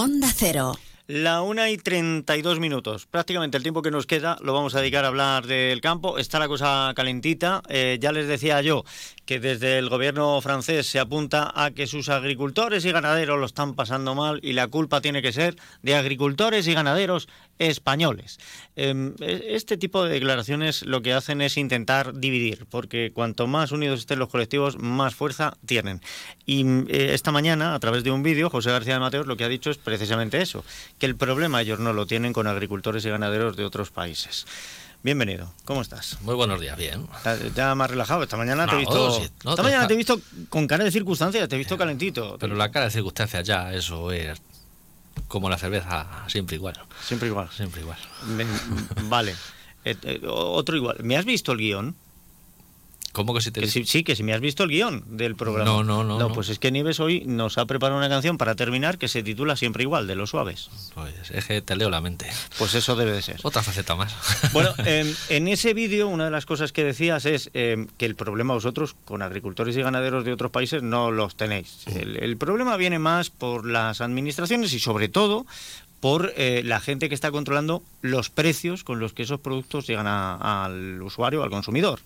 Onda Cero. La una y 32 minutos. Prácticamente el tiempo que nos queda lo vamos a dedicar a hablar del campo. Está la cosa calentita. Eh, ya les decía yo que desde el gobierno francés se apunta a que sus agricultores y ganaderos lo están pasando mal y la culpa tiene que ser de agricultores y ganaderos españoles. Em, e, este tipo de declaraciones lo que hacen es intentar dividir, porque cuanto más unidos estén los colectivos, más fuerza tienen. Y eh, esta mañana, a través de un vídeo, José García de Mateos lo que ha dicho es precisamente eso, que el problema ellos no lo tienen con agricultores y ganaderos de otros países. Bienvenido, ¿cómo estás? Muy buenos días, bien. Ya más relajado, esta mañana te he visto. esta mañana te he visto con cara de circunstancias, te he visto calentito. Pero la cara de circunstancias ya, eso es como la cerveza, siempre igual. Siempre igual. Siempre igual. vale. Eh, eh, otro igual. ¿Me has visto el guion? ¿Cómo que si te Sí, que si me has visto el guion del programa. No, no, no. No, pues es que Nieves hoy nos ha preparado una canción para terminar que se titula Siempre Igual, de los suaves. Pues es que te leo la mente. Pues eso debe de ser. Otra faceta más. Bueno, en ese vídeo una de las cosas que decías es em, que el problema vosotros con agricultores y ganaderos de otros países no los tenéis. El, problema viene más por las administraciones y sobre todo por eh, la gente que está controlando los precios con los que esos productos llegan al usuario, al consumidor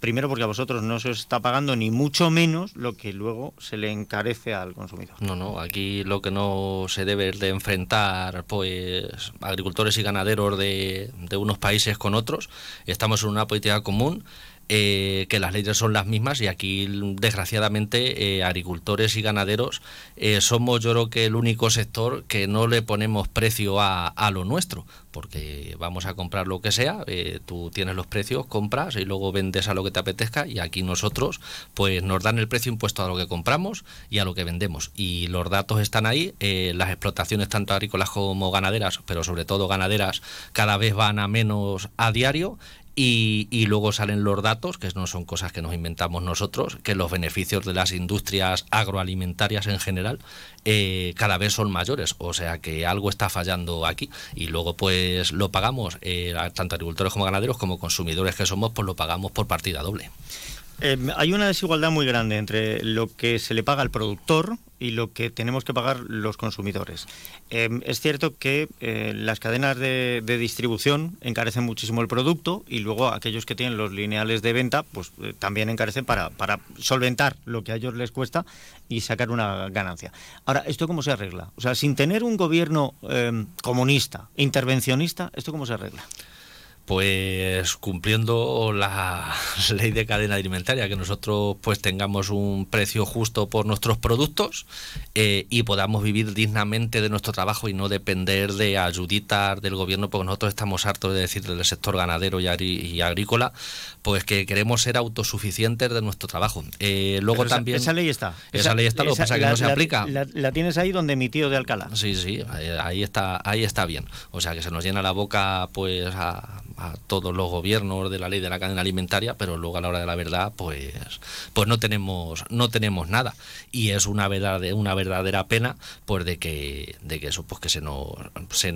primero porque a vosotros no se os está pagando ni mucho menos lo que luego se le encarece al consumidor. No, no, aquí lo que no se debe es de enfrentar pues agricultores y ganaderos de, de unos países con otros. Estamos en una política común eh, que las leyes son las mismas y aquí desgraciadamente eh, agricultores y ganaderos eh, somos yo creo que el único sector que no le ponemos precio a, a lo nuestro porque vamos a comprar lo que sea, tú tienes los precios, compras y luego vendes a lo que te apetezca y aquí nosotros pues nos dan el precio impuesto a lo que compramos y a lo que vendemos. Y los datos están ahí, las explotaciones tanto agrícolas como ganaderas, pero sobre todo ganaderas cada vez van a menos a diario y, luego salen los datos, que no son cosas que nos inventamos nosotros, que los beneficios de las industrias agroalimentarias en general eh, cada vez son mayores. O sea que algo está fallando aquí. Y luego pues lo pagamos, eh, tanto agricultores como ganaderos, como consumidores que somos, pues lo pagamos por partida doble. Eh, hay una desigualdad muy grande entre lo que se le paga al productor y lo que tenemos que pagar los consumidores. Eh, es cierto que eh, las cadenas de, distribución encarecen muchísimo el producto y luego aquellos que tienen los lineales de venta pues también encarecen para, para solventar lo que a ellos les cuesta y sacar una ganancia. Ahora, ¿esto cómo se arregla? O sea, sin tener un gobierno comunista, intervencionista, ¿esto cómo se arregla? Pues cumpliendo la ley de cadena alimentaria, que nosotros pues tengamos un precio justo por nuestros productos eh, y podamos vivir dignamente de nuestro trabajo y no depender de ayuditas del gobierno, porque nosotros estamos hartos de decir del sector ganadero y, agrícola, pues que queremos ser autosuficientes de nuestro trabajo. Eh, luego también... Esa ley está. Esa, ley está, lo que pasa es que no se aplica. La, tienes ahí donde mi tío de Alcalá. Sí, sí, ahí está, ahí está bien. O sea que se nos llena la boca pues a a todos los gobiernos de la ley de la cadena alimentaria, pero luego a la hora de la verdad, pues, pues no tenemos, no tenemos nada. Y es una verdad, una verdadera pena, pues de que, de que eso, pues que se nos,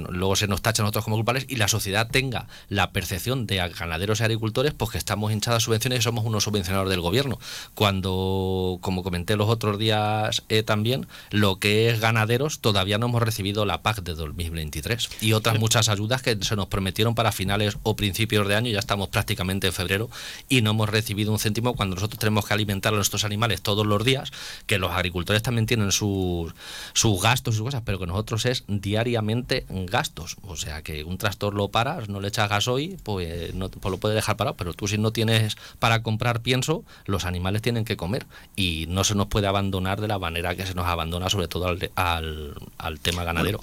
luego se nos tachan nosotros como culpables y la sociedad tenga la percepción de ganaderos y agricultores, pues que estamos hinchadas subvenciones y somos unos subvencionadores del gobierno. Cuando, como comenté los otros días eh, también, lo que es ganaderos todavía no hemos recibido la PAC de 2023 y otras muchas ayudas que se nos prometieron para finales principios de año, ya estamos prácticamente en febrero y no hemos recibido un céntimo cuando nosotros tenemos que alimentar a nuestros animales todos los días, que los agricultores también tienen sus, sus gastos y sus cosas, pero que nosotros es diariamente gastos. O sea que un tractor lo paras, no le echas gasoil, pues, no, pues lo puede dejar parado, pero tú si no tienes para comprar pienso, los animales tienen que comer y no se nos puede abandonar de la manera que se nos abandona, sobre todo al, al, al tema ganadero.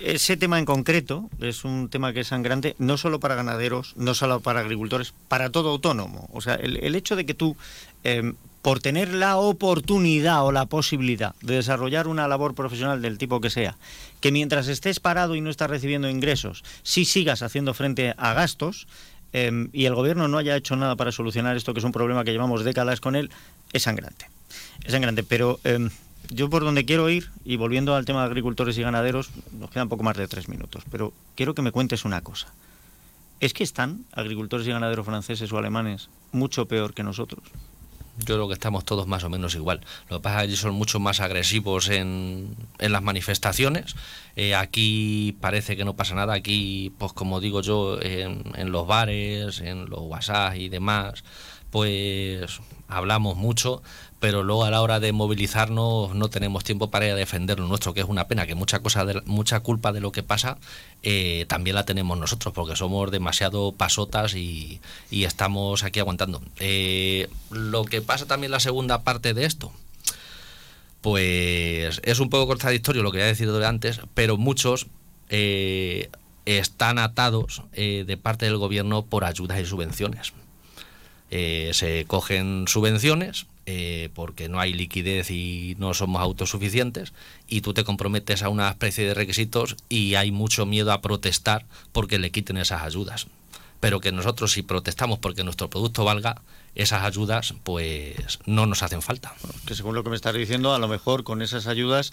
ese tema en concreto es un tema que es sangrante, no solo para ganaderos, no solo para agricultores, para todo autónomo. O sea, el, hecho de que tú, em, por tener la oportunidad o la posibilidad de desarrollar una labor profesional del tipo que sea, que mientras estés parado y no estás recibiendo ingresos, sí sigas haciendo frente a gastos, em, y el gobierno no haya hecho nada para solucionar esto, que es un problema que llevamos décadas con él, es sangrante. Es sangrante, pero em, yo por donde quiero ir, y volviendo al tema de agricultores y ganaderos, nos quedan poco más de tres minutos, pero quiero que me cuentes una cosa. ¿Es que están agricultores y ganaderos franceses o alemanes mucho peor que nosotros? Yo creo que estamos todos más o menos igual. Lo que pasa es que son mucho más agresivos en, en las manifestaciones. Eh, aquí parece que no pasa nada. Aquí, pues como digo yo, en, en los bares, en los WhatsApp y demás, pues hablamos mucho, pero luego a la hora de movilizarnos no tenemos tiempo para ir defender lo nuestro, que es una pena, que mucha cosa de, mucha culpa de lo que pasa eh, también la tenemos nosotros, porque somos demasiado pasotas y, y estamos aquí aguantando. Eh, lo que pasa también la segunda parte de esto, pues es un poco contradictorio lo que ya he decidido antes, pero muchos eh, están atados de parte del gobierno por ayudas y subvenciones. Eh, se cogen subvenciones eh, porque no hay liquidez y no somos autosuficientes y tú te comprometes a una especie de requisitos y hay mucho miedo a protestar porque le quiten esas ayudas. Pero que nosotros si protestamos porque nuestro producto valga, esas ayudas pues no nos hacen falta. Que según lo que me estás diciendo, a lo mejor con esas ayudas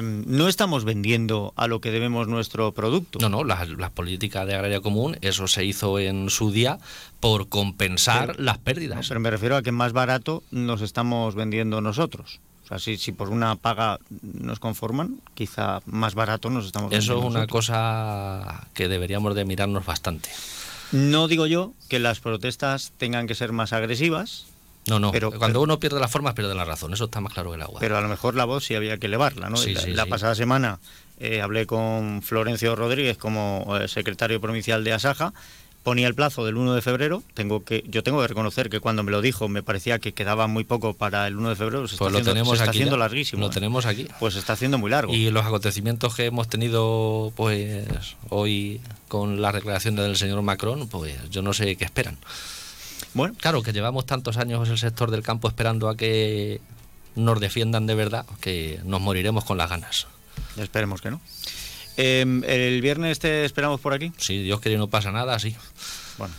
no estamos vendiendo a lo que debemos nuestro producto. No, no, la, la política de agraria común, eso se hizo en su día por compensar Pero- las No, pérdidas. pero me refiero a que más barato nos estamos vendiendo nosotros. O sea, si, si por una paga nos conforman, quizá más barato nos estamos Eso vendiendo es una nosotros. cosa que deberíamos de mirarnos bastante. No digo yo que las protestas tengan que ser más agresivas, No, no, Pero- cuando pero- uno pierde las formas pierde la razón, eso está más claro que el agua. pero a lo mejor la voz sí había que elevarla. ¿no? Sí, la sí, la sí. pasada semana eh, hablé con Florencio Rodríguez como eh, secretario provincial de Asaja. Ponía el plazo del 1 de febrero. Tengo que, yo tengo que reconocer que cuando me lo dijo me parecía que quedaba muy poco para el 1 de febrero. Se está pues lo haciendo, tenemos se está aquí. haciendo ya. larguísimo. Lo ¿eh? tenemos aquí. Pues se está haciendo muy largo. Y los acontecimientos que hemos tenido pues hoy con la declaración del señor Macron, pues yo no sé qué esperan. Bueno, Claro que llevamos tantos años el sector del campo esperando a que nos defiendan de verdad, que nos moriremos con las ganas. esperemos que no. Eh, el viernes te esperamos por aquí. Si Dios quiere no pasa nada, sí. Bueno,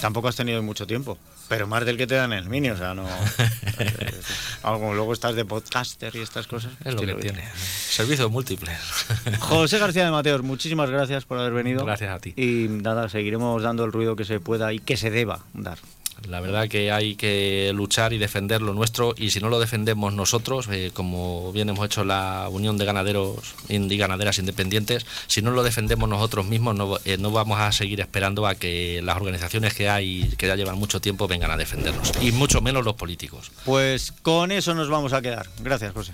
tampoco has tenido mucho tiempo, pero más del que te dan en el mini, o sea, no. eh, algo, luego estás de podcaster y estas cosas. Es lo Sí, que tiene. Servicios múltiples. José García de Mateos, muchísimas gracias por haber venido. Gracias a ti. Y nada, seguiremos dando el ruido que se pueda y que se deba dar. La verdad que hay que luchar y defender lo nuestro y si no lo defendemos nosotros, eh, como bien hemos hecho la Unión de Ganaderos y Ganaderas Independientes, si no lo defendemos nosotros mismos no, eh, no vamos a seguir esperando a que las organizaciones que hay, que ya llevan mucho tiempo, vengan a defendernos. Y mucho menos los políticos. Pues con eso nos vamos a quedar. Gracias, José.